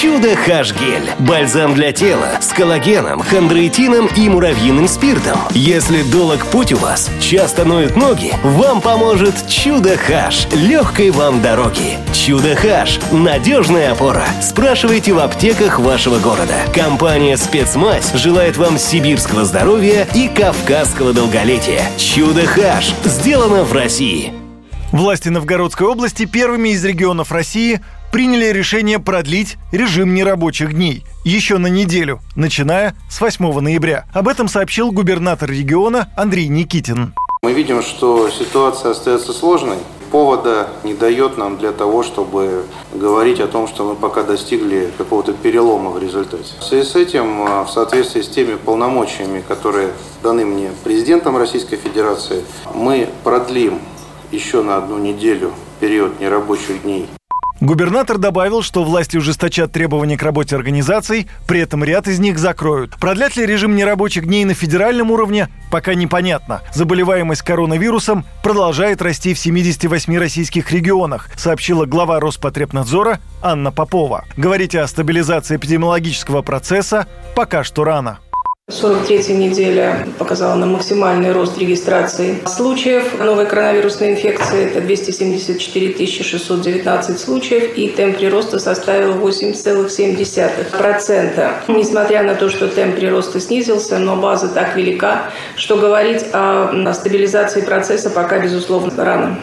Чудо Хаш-гель. Бальзам для тела с коллагеном, хондроитином и муравьиным спиртом. Если долг путь у вас, часто ноют ноги, вам поможет Чудо Хаш. Легкой вам дороги. Чудо Хаш. Надежная опора. Спрашивайте в аптеках вашего города. Компания «Спецмазь» желает вам сибирского здоровья и кавказского долголетия. Чудо Хаш. Сделано в России. Власти Новгородской области первыми из регионов России приняли решение продлить режим нерабочих дней еще на неделю, начиная с 8 ноября. Об этом сообщил губернатор региона Андрей Никитин. Мы видим, что ситуация остается сложной. Повода не дает нам для того, чтобы говорить о том, что мы пока достигли какого-то перелома в результате. В связи с этим, в соответствии с теми полномочиями, которые даны мне президентом Российской Федерации, мы продлим еще на одну неделю период нерабочих дней Губернатор добавил, что власти ужесточат требования к работе организаций, при этом ряд из них закроют. Продлят ли режим нерабочих дней на федеральном уровне, пока непонятно. Заболеваемость коронавирусом продолжает расти в 78 российских регионах, сообщила глава Роспотребнадзора Анна Попова. Говорить о стабилизации эпидемиологического процесса пока что рано. 43-я неделя показала нам максимальный рост регистрации случаев новой коронавирусной инфекции. Это 274 619 случаев, и темп прироста составил 8,7%. Несмотря на то, что темп прироста снизился, но база так велика, что говорить о стабилизации процесса пока, безусловно, рано.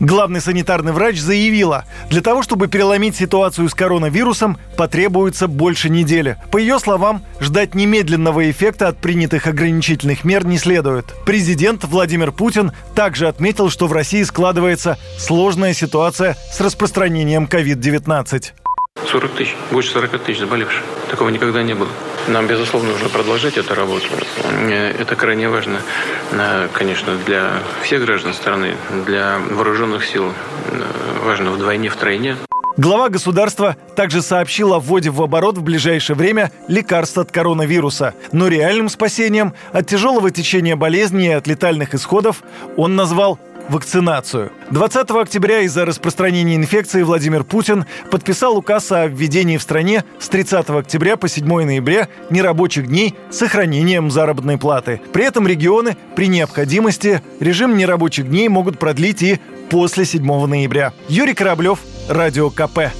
Главный санитарный врач заявила, для того, чтобы переломить ситуацию с коронавирусом, потребуется больше недели. По ее словам, ждать немедленного эффекта от принятых ограничительных мер не следует. Президент Владимир Путин также отметил, что в России складывается сложная ситуация с распространением COVID-19. 40 тысяч, больше 40 тысяч заболевших. Такого никогда не было. Нам, безусловно, нужно продолжать эту работу. Э, это крайне важно, конечно, для всех граждан страны, для вооруженных сил. Э, важно вдвойне, втройне. Глава государства также сообщил о вводе в оборот в ближайшее время лекарств от коронавируса. Но реальным спасением от тяжелого течения болезни и от летальных исходов он назвал вакцинацию. 20 октября из-за распространения инфекции Владимир Путин подписал указ о введении в стране с 30 октября по 7 ноября нерабочих дней с сохранением заработной платы. При этом регионы при необходимости режим нерабочих дней могут продлить и после 7 ноября. Юрий Кораблев, Радио КП.